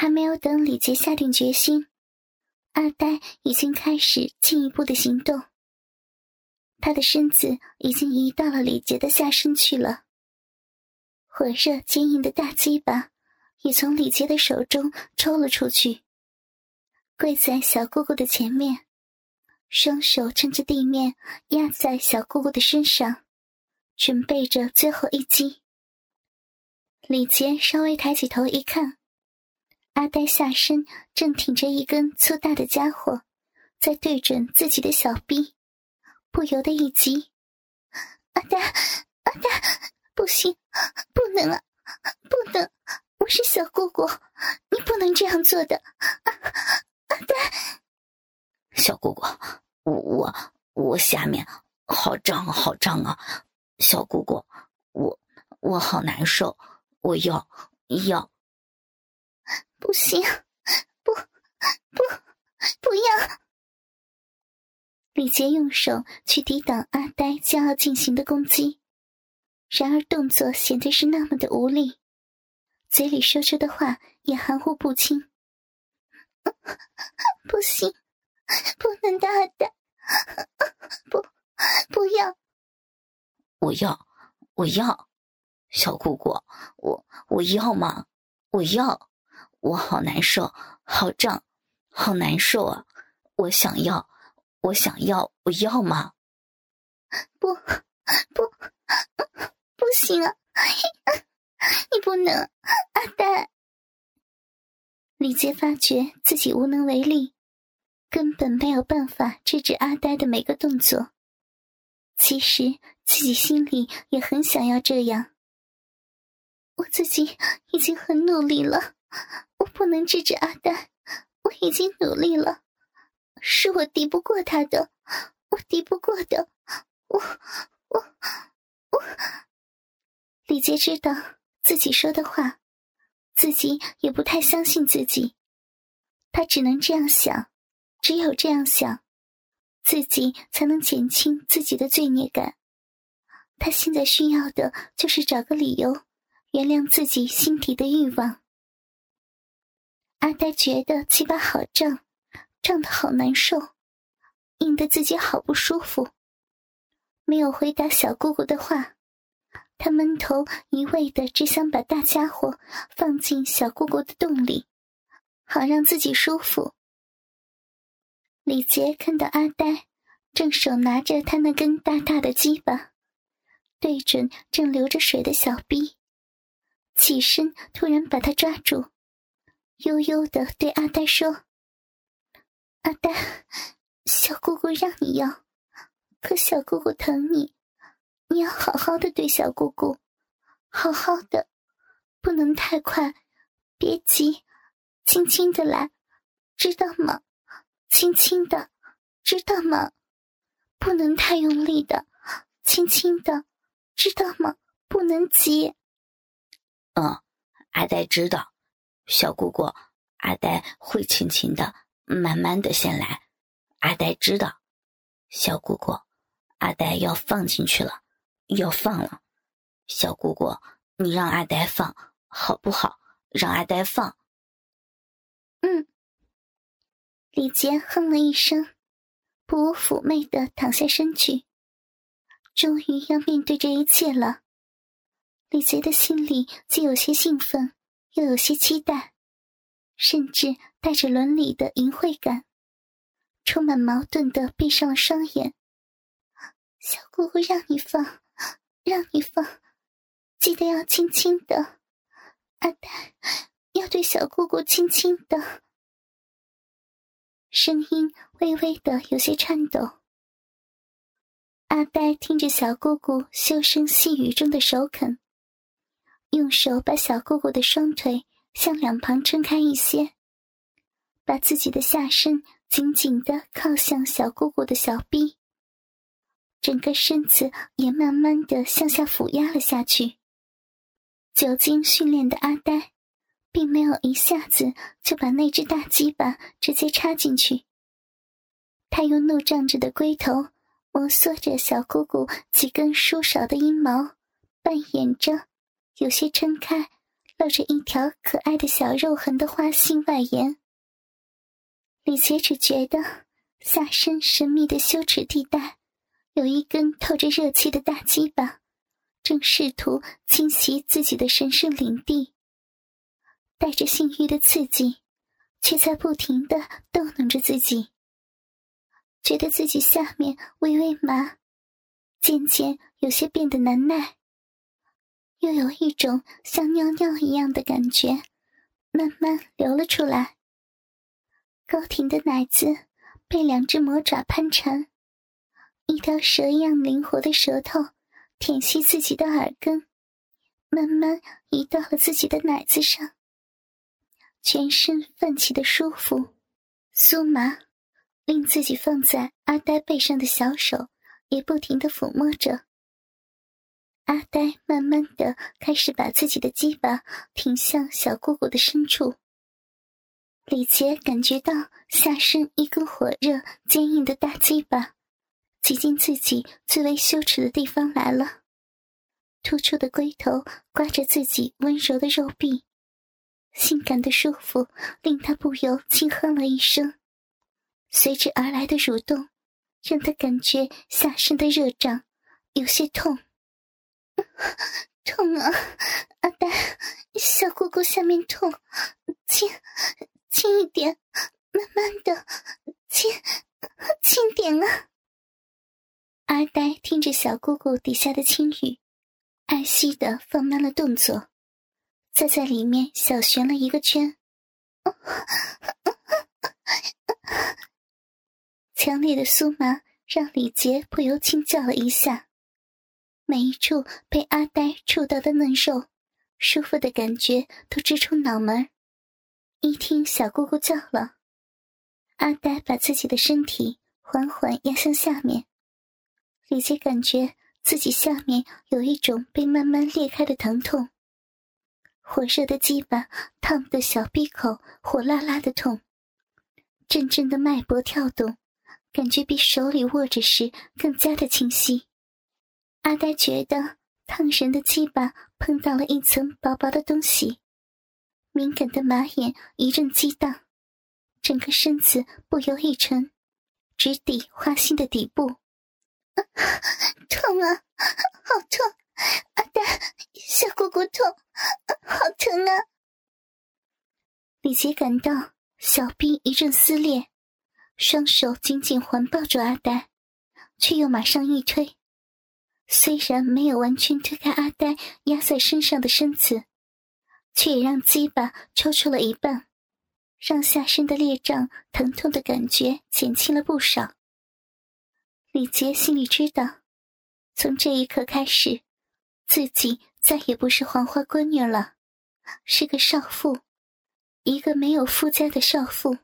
还没有等李杰下定决心，阿呆已经开始进一步的行动。他的身子已经移到了李杰的下身去了，火热坚硬的大鸡巴也从李杰的手中抽了出去，跪在小姑姑的前面，双手撑着地面压在小姑姑的身上，准备着最后一击。李杰稍微抬起头一看。阿呆下身正挺着一根粗大的家伙，在对准自己的小臂，不由得一急：“阿呆，阿呆，不行，不能啊，不能！我是小姑姑，你不能这样做的，阿呆。”小姑姑，我我我下面好胀好胀啊！小姑姑，我我好难受，我要要。不行，不，不，不要！李杰用手去抵挡阿呆将要进行的攻击，然而动作显得是那么的无力，嘴里说出的话也含糊不清。不行，不能打，阿呆，不，不要！我要，我要！小姑姑，我我要吗？我要！我好难受，好胀，好难受啊！我想要，我想要，我要吗？不，不，不行啊！你不能，阿呆。李杰发觉自己无能为力，根本没有办法制止阿呆的每个动作。其实自己心里也很想要这样，我自己已经很努力了。我不能制止阿呆，我已经努力了，是我敌不过他的，我敌不过的，我我我。李杰知道自己说的话，自己也不太相信自己，他只能这样想，只有这样想，自己才能减轻自己的罪孽感。他现在需要的就是找个理由，原谅自己心底的欲望。阿呆觉得鸡巴好胀，胀得好难受，硬得自己好不舒服。没有回答小姑姑的话，他闷头一味的只想把大家伙放进小姑姑的洞里，好让自己舒服。李杰看到阿呆正手拿着他那根大大的鸡巴，对准正流着水的小臂，起身突然把他抓住。悠悠的对阿呆说：“阿呆，小姑姑让你要，可小姑姑疼你，你要好好的对小姑姑，好好的，不能太快，别急，轻轻的来，知道吗？轻轻的，知道吗？不能太用力的，轻轻的，知道吗？不能急。”嗯，阿呆知道。小姑姑，阿呆会轻轻的、慢慢的先来。阿呆知道，小姑姑，阿呆要放进去了，要放了。小姑姑，你让阿呆放好不好？让阿呆放。嗯。李杰哼了一声，不妩媚的躺下身去。终于要面对这一切了，李杰的心里既有些兴奋。又有些期待，甚至带着伦理的淫秽感，充满矛盾的闭上了双眼。小姑姑，让你放，让你放，记得要轻轻的，阿呆，要对小姑姑轻轻的。声音微微的有些颤抖。阿呆听着小姑姑修声细语中的首肯。用手把小姑姑的双腿向两旁撑开一些，把自己的下身紧紧的靠向小姑姑的小臂，整个身子也慢慢的向下俯压了下去。久经训练的阿呆，并没有一下子就把那只大鸡巴直接插进去，他用怒胀着的龟头摩挲着小姑姑几根疏少的阴毛，扮演着。有些撑开、露着一条可爱的小肉痕的花心外沿。李杰只觉得下身神秘的羞耻地带，有一根透着热气的大鸡巴，正试图侵袭自己的神圣领地。带着性欲的刺激，却在不停的逗弄着自己，觉得自己下面微微麻，渐渐有些变得难耐，又有一种像尿尿一样的感觉，慢慢流了出来。高挺的奶子被两只魔爪攀缠，一条蛇一样灵活的舌头舔吸自己的耳根，慢慢移到了自己的奶子上。全身泛起的舒服、酥麻，令自己放在阿呆背上的小手也不停的抚摸着。阿呆慢慢的开始把自己的鸡巴挺向小姑姑的深处。李杰感觉到下身一根火热、坚硬的大鸡巴挤进自己最为羞耻的地方来了，突出的龟头刮着自己温柔的肉壁，性感的舒服令他不由轻哼了一声，随之而来的蠕动让他感觉下身的热胀，有些痛，痛啊！阿呆，小姑姑下面痛，轻。轻一点，慢慢的，轻，轻点啊！阿呆听着小姑姑底下的轻语，爱惜的放慢了动作，再在里面小旋了一个圈。强烈的酥麻让李杰不由轻叫了一下，每一处被阿呆触到的嫩肉，舒服的感觉都直冲脑门。一听小姑姑叫了，阿呆把自己的身体缓缓压向下面。李杰感觉自己下面有一种被慢慢裂开的疼痛，火热的鸡巴烫得小闭口火辣辣的痛，阵阵的脉搏跳动，感觉比手里握着时更加的清晰。阿呆觉得烫人的鸡巴碰到了一层薄薄的东西。敏感的马眼一阵激荡，整个身子不由一沉，直抵花心的底部。痛啊，好痛！阿呆，小姑姑痛，好疼啊！李杰感到小臂一阵撕裂，双手紧紧环抱住阿呆，却又马上一推。虽然没有完全推开阿呆压在身上的身子。却也让鸡巴抽出了一半，让下身的裂胀、疼痛的感觉减轻了不少。李杰心里知道，从这一刻开始，自己再也不是黄花闺女了，是个少妇，一个没有夫家的少妇，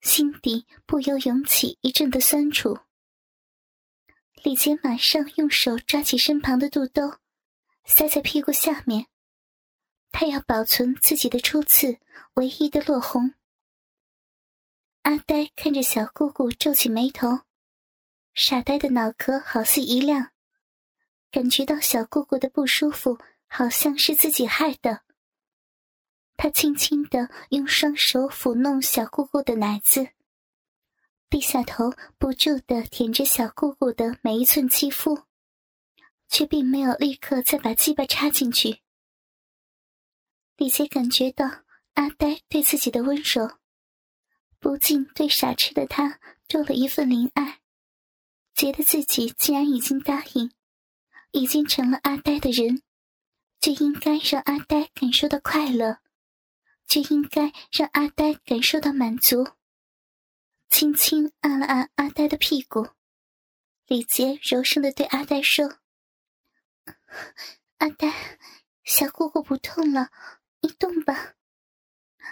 心底不由涌起一阵的酸楚。李杰马上用手抓起身旁的肚兜，塞在屁股下面。他要保存自己的初次唯一的落红。阿呆看着小姑姑皱起眉头，傻呆的脑壳好似一亮，感觉到小姑姑的不舒服，好像是自己害的。他轻轻的用双手抚弄小姑姑的奶子，低下头不住的舔着小姑姑的每一寸肌肤，却并没有立刻再把鸡巴插进去。李杰感觉到阿呆对自己的温柔，不禁对傻痴的他多了一份怜爱，觉得自己既然已经答应，已经成了阿呆的人，就应该让阿呆感受到快乐，就应该让阿呆感受到满足。轻轻按了按阿呆的屁股，李杰柔声的对阿呆说：“ 阿呆，小姑姑不痛了。”你动吧，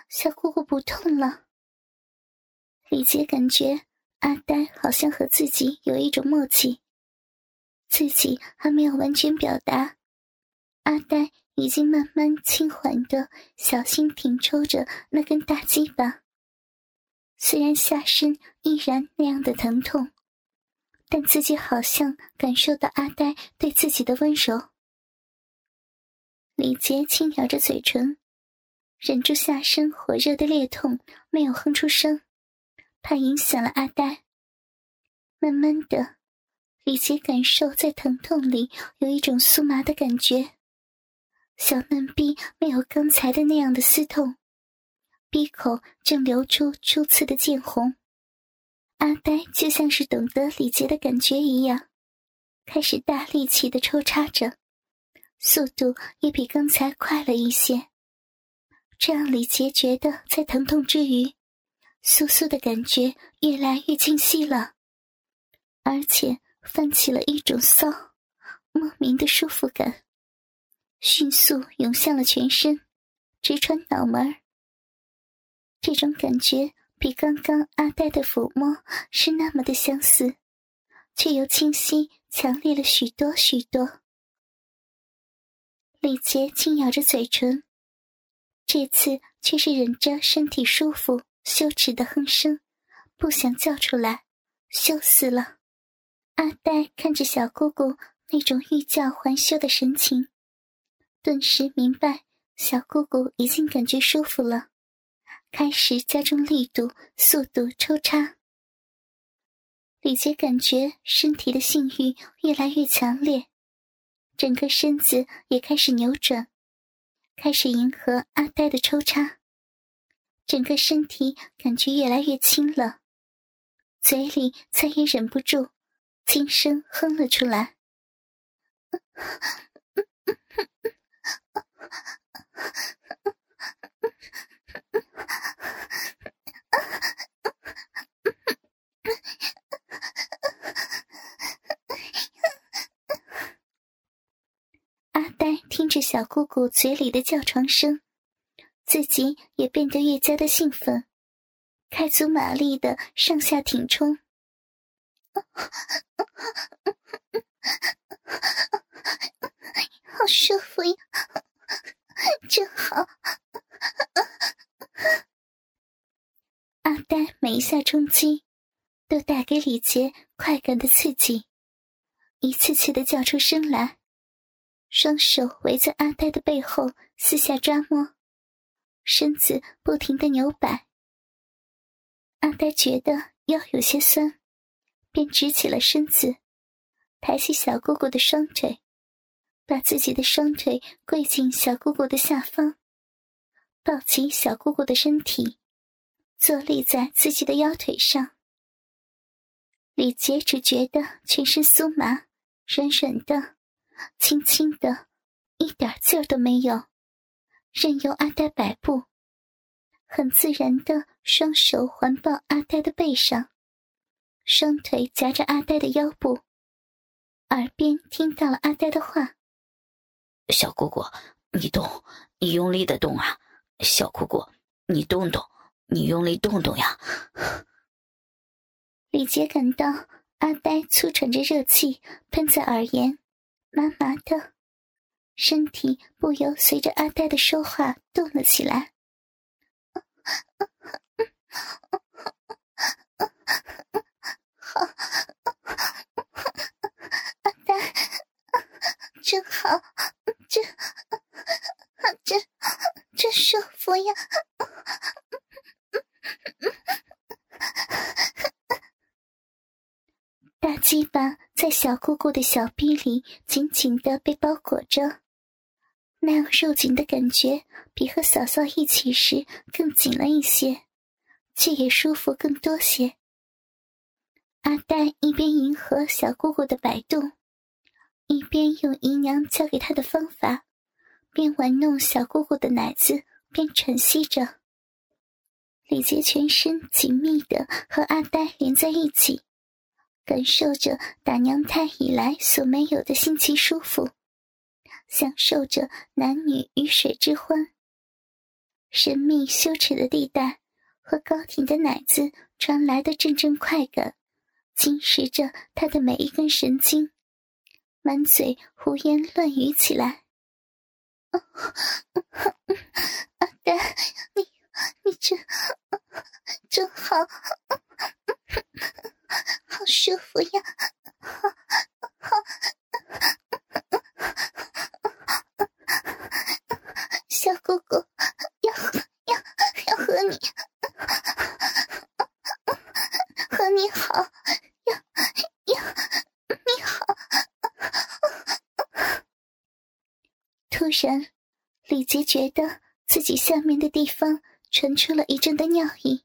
小姑姑不痛了。李杰感觉阿呆好像和自己有一种默契，自己还没有完全表达，阿呆已经慢慢轻缓的小心挺抽着那根大鸡巴。虽然下身依然那样的疼痛，但自己好像感受到阿呆对自己的温柔。李杰轻咬着嘴唇，忍住下身火热的裂痛，没有哼出声，怕影响了阿呆。慢慢的，李杰感受在疼痛里有一种酥麻的感觉，小嫩逼没有刚才的那样的撕痛，鼻口正流出初次的见红。阿呆就像是懂得李杰的感觉一样，开始大力气的抽插着。速度也比刚才快了一些，这让李杰觉得在疼痛之余，酥酥的感觉越来越清晰了，而且泛起了一种骚、莫名的舒服感，迅速涌向了全身，直穿脑门这种感觉比刚刚阿呆的抚摸是那么的相似，却又清晰强烈了许多许多。李杰轻咬着嘴唇，这次却是忍着身体舒服、羞耻的哼声，不想叫出来，羞死了。阿呆看着小姑姑那种欲叫还休的神情，顿时明白小姑姑已经感觉舒服了，开始加重力度、速度抽插。李杰感觉身体的性欲越来越强烈。整个身子也开始扭转，开始迎合阿呆的抽插，整个身体感觉越来越轻了，嘴里再也忍不住，轻声哼了出来。听着小姑姑嘴里的叫床声，自己也变得越加的兴奋，开足马力的上下挺冲，好舒服呀，真好！阿呆每一下冲击，都带给李杰快感的刺激，一次次的叫出声来。双手围在阿呆的背后，四下抓摸，身子不停的扭摆。阿呆觉得腰有些酸，便直起了身子，抬起小姑姑的双腿，把自己的双腿跪进小姑姑的下方，抱起小姑姑的身体，坐立在自己的腰腿上。李杰只觉得全身酥麻，软软的。轻轻的，一点劲儿都没有，任由阿呆摆布，很自然的双手环抱阿呆的背上，双腿夹着阿呆的腰部，耳边听到了阿呆的话：“小姑姑，你动，你用力的动啊！小姑姑，你动动，你用力动动呀！”李杰感到阿呆粗喘着热气喷在耳沿。麻麻的，身体不由随着阿呆的说话动了起来。好，阿呆，真好，真，真，真舒服呀！大鸡巴在小姑姑的小臂里紧紧的被包裹着，那样肉紧的感觉比和嫂嫂一起时更紧了一些，却也舒服更多些。阿呆一边迎合小姑姑的摆动，一边用姨娘教给他的方法，边玩弄小姑姑的奶子，边喘息着。李杰全身紧密的和阿呆连在一起。感受着打娘胎以来所没有的新奇舒服，享受着男女鱼水之欢。神秘羞耻的地带和高挺的奶子传来的阵阵快感，侵蚀着他的每一根神经，满嘴胡言乱语起来。阿呆，你你真 真好。好舒服呀，小哥哥，要要要和你。和你好，要要你好。突然，李杰觉得自己下面的地方传出了一阵的尿意。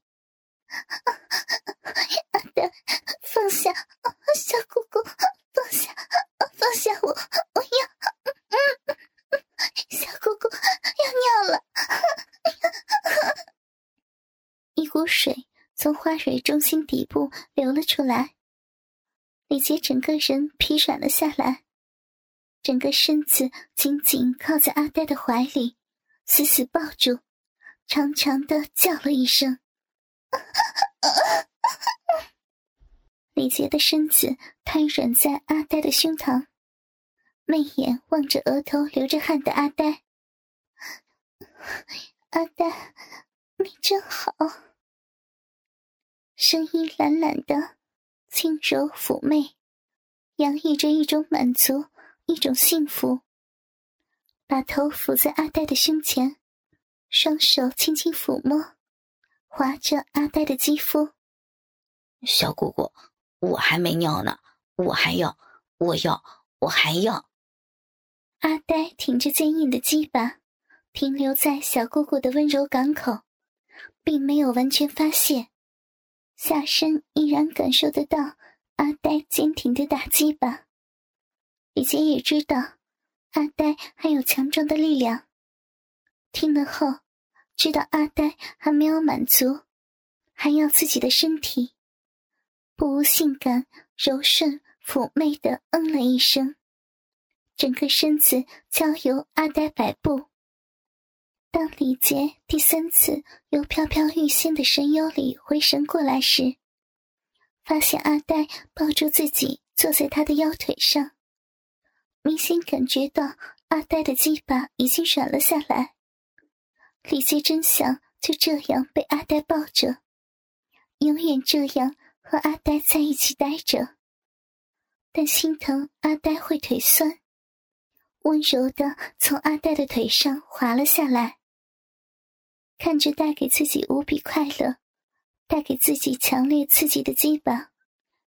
股水从花蕊中心底部流了出来，李杰整个人疲软了下来，整个身子紧紧靠在阿呆的怀里，死死抱住，长长的叫了一声。李杰的身子瘫软在阿呆的胸膛，媚眼望着额头流着汗的阿呆。阿呆，你真好。声音懒懒的，轻柔妩媚，洋溢着一种满足，一种幸福。把头伏在阿呆的胸前，双手轻轻抚摸。划着阿呆的肌肤，小姑姑，我还没尿呢，我还要，我要，我还要。阿呆挺着坚硬的鸡巴，停留在小姑姑的温柔港口，并没有完全发泄，下身依然感受得到阿呆坚挺的打击吧。李杰也知道阿呆还有强壮的力量，听了后。知道阿呆还没有满足，还要自己的身体，不无性感、柔顺、妩媚的嗯了一声，整个身子交由阿呆摆布。当李杰第三次由飘飘欲仙的神游里回神过来时，发现阿呆抱住自己坐在他的腰腿上，明显感觉到阿呆的鸡巴已经软了下来。李杰真想就这样被阿呆抱着，永远这样和阿呆在一起待着。但心疼阿呆会腿酸，温柔的从阿呆的腿上滑了下来。看着带给自己无比快乐、带给自己强烈刺激的鸡巴，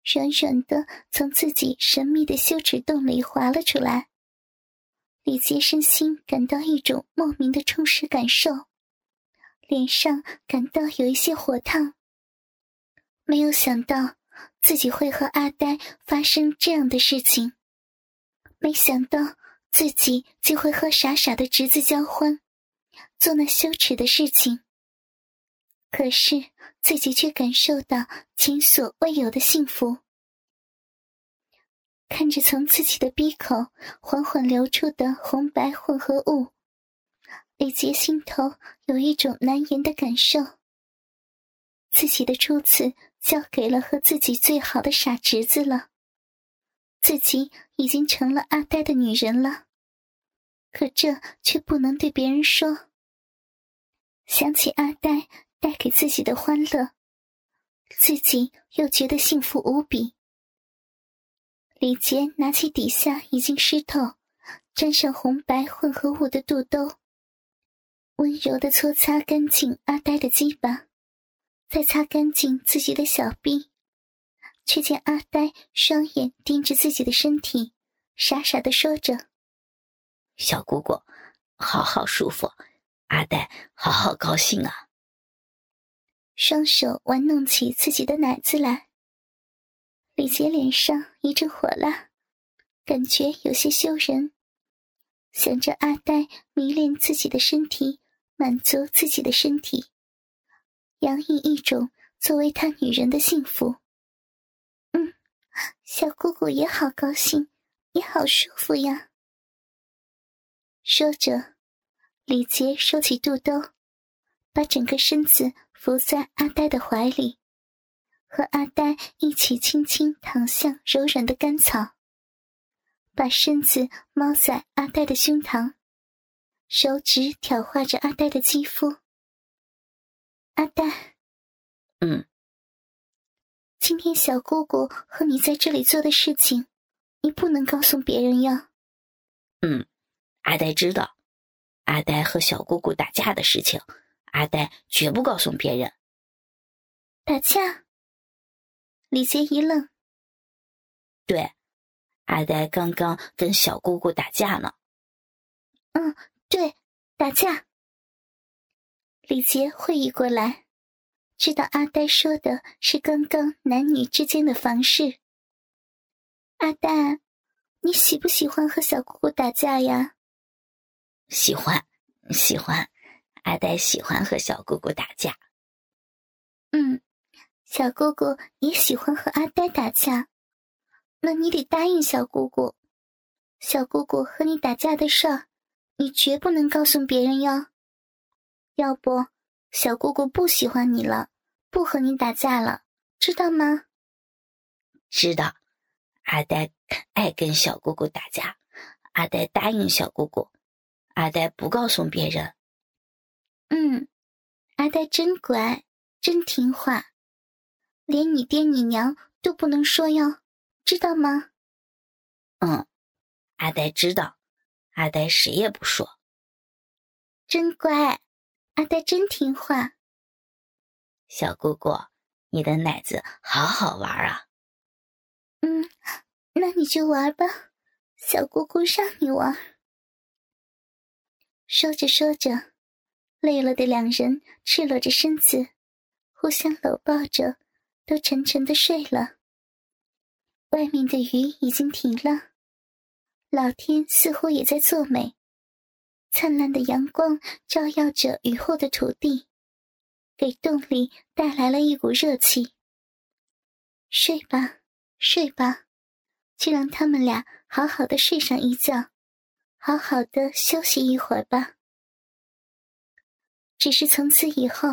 软软的从自己神秘的羞耻洞里滑了出来。李杰身心感到一种莫名的充实感受，脸上感到有一些火烫。没有想到自己会和阿呆发生这样的事情，没想到自己竟会和傻傻的侄子交欢，做那羞耻的事情。可是自己却感受到前所未有的幸福。看着从自己的鼻口缓缓流出的红白混合物，李杰心头有一种难言的感受。自己的初次交给了和自己最好的傻侄子了，自己已经成了阿呆的女人了，可这却不能对别人说。想起阿呆带给自己的欢乐，自己又觉得幸福无比。李杰拿起底下已经湿透、沾上红白混合物的肚兜，温柔的搓擦干净阿呆的鸡巴，再擦干净自己的小臂，却见阿呆双眼盯着自己的身体，傻傻的说着：“小姑姑，好好舒服，阿呆好好高兴啊。”双手玩弄起自己的奶子来。李杰脸上一阵火辣，感觉有些羞人。想着阿呆迷恋自己的身体，满足自己的身体，洋溢一种作为他女人的幸福。嗯，小姑姑也好高兴，也好舒服呀。说着，李杰收起肚兜，把整个身子伏在阿呆的怀里。和阿呆一起轻轻躺向柔软的干草，把身子猫在阿呆的胸膛，手指挑画着阿呆的肌肤。阿呆，嗯，今天小姑姑和你在这里做的事情，你不能告诉别人呀。嗯，阿呆知道，阿呆和小姑姑打架的事情，阿呆绝不告诉别人。打架？李杰一愣。对，阿呆刚刚跟小姑姑打架呢。嗯，对，打架。李杰会意过来，知道阿呆说的是刚刚男女之间的房事。阿呆，你喜不喜欢和小姑姑打架呀？喜欢，喜欢。阿呆喜欢和小姑姑打架。嗯，小姑姑也喜欢和阿呆打架。那你得答应小姑姑，小姑姑和你打架的事儿，你绝不能告诉别人哟。要不，小姑姑不喜欢你了，不和你打架了，知道吗？知道。阿呆爱跟小姑姑打架，阿呆答应小姑姑，阿呆不告诉别人。嗯，阿呆真乖，真听话，连你爹你娘都不能说哟，知道吗？嗯，阿呆知道，阿呆谁也不说。真乖，阿呆真听话。小姑姑，你的奶子好好玩啊！嗯，那你就玩吧，小姑姑让你玩。说着说着。累了的两人赤裸着身子，互相搂抱着，都沉沉的睡了。外面的雨已经停了，老天似乎也在作美，灿烂的阳光照耀着雨后的土地，给洞里带来了一股热气。睡吧，睡吧，就让他们俩好好的睡上一觉，好好的休息一会儿吧。只是从此以后，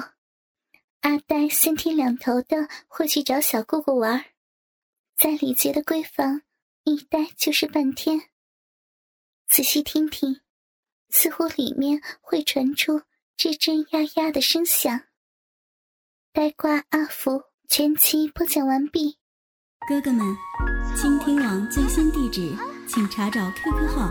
阿呆三天两头的会去找小姑姑玩，在李杰的闺房一待就是半天。仔细听听，似乎里面会传出吱吱呀呀的声响。呆瓜阿福全集播讲完毕。哥哥们，倾听网最新地址，请查找 QQ 号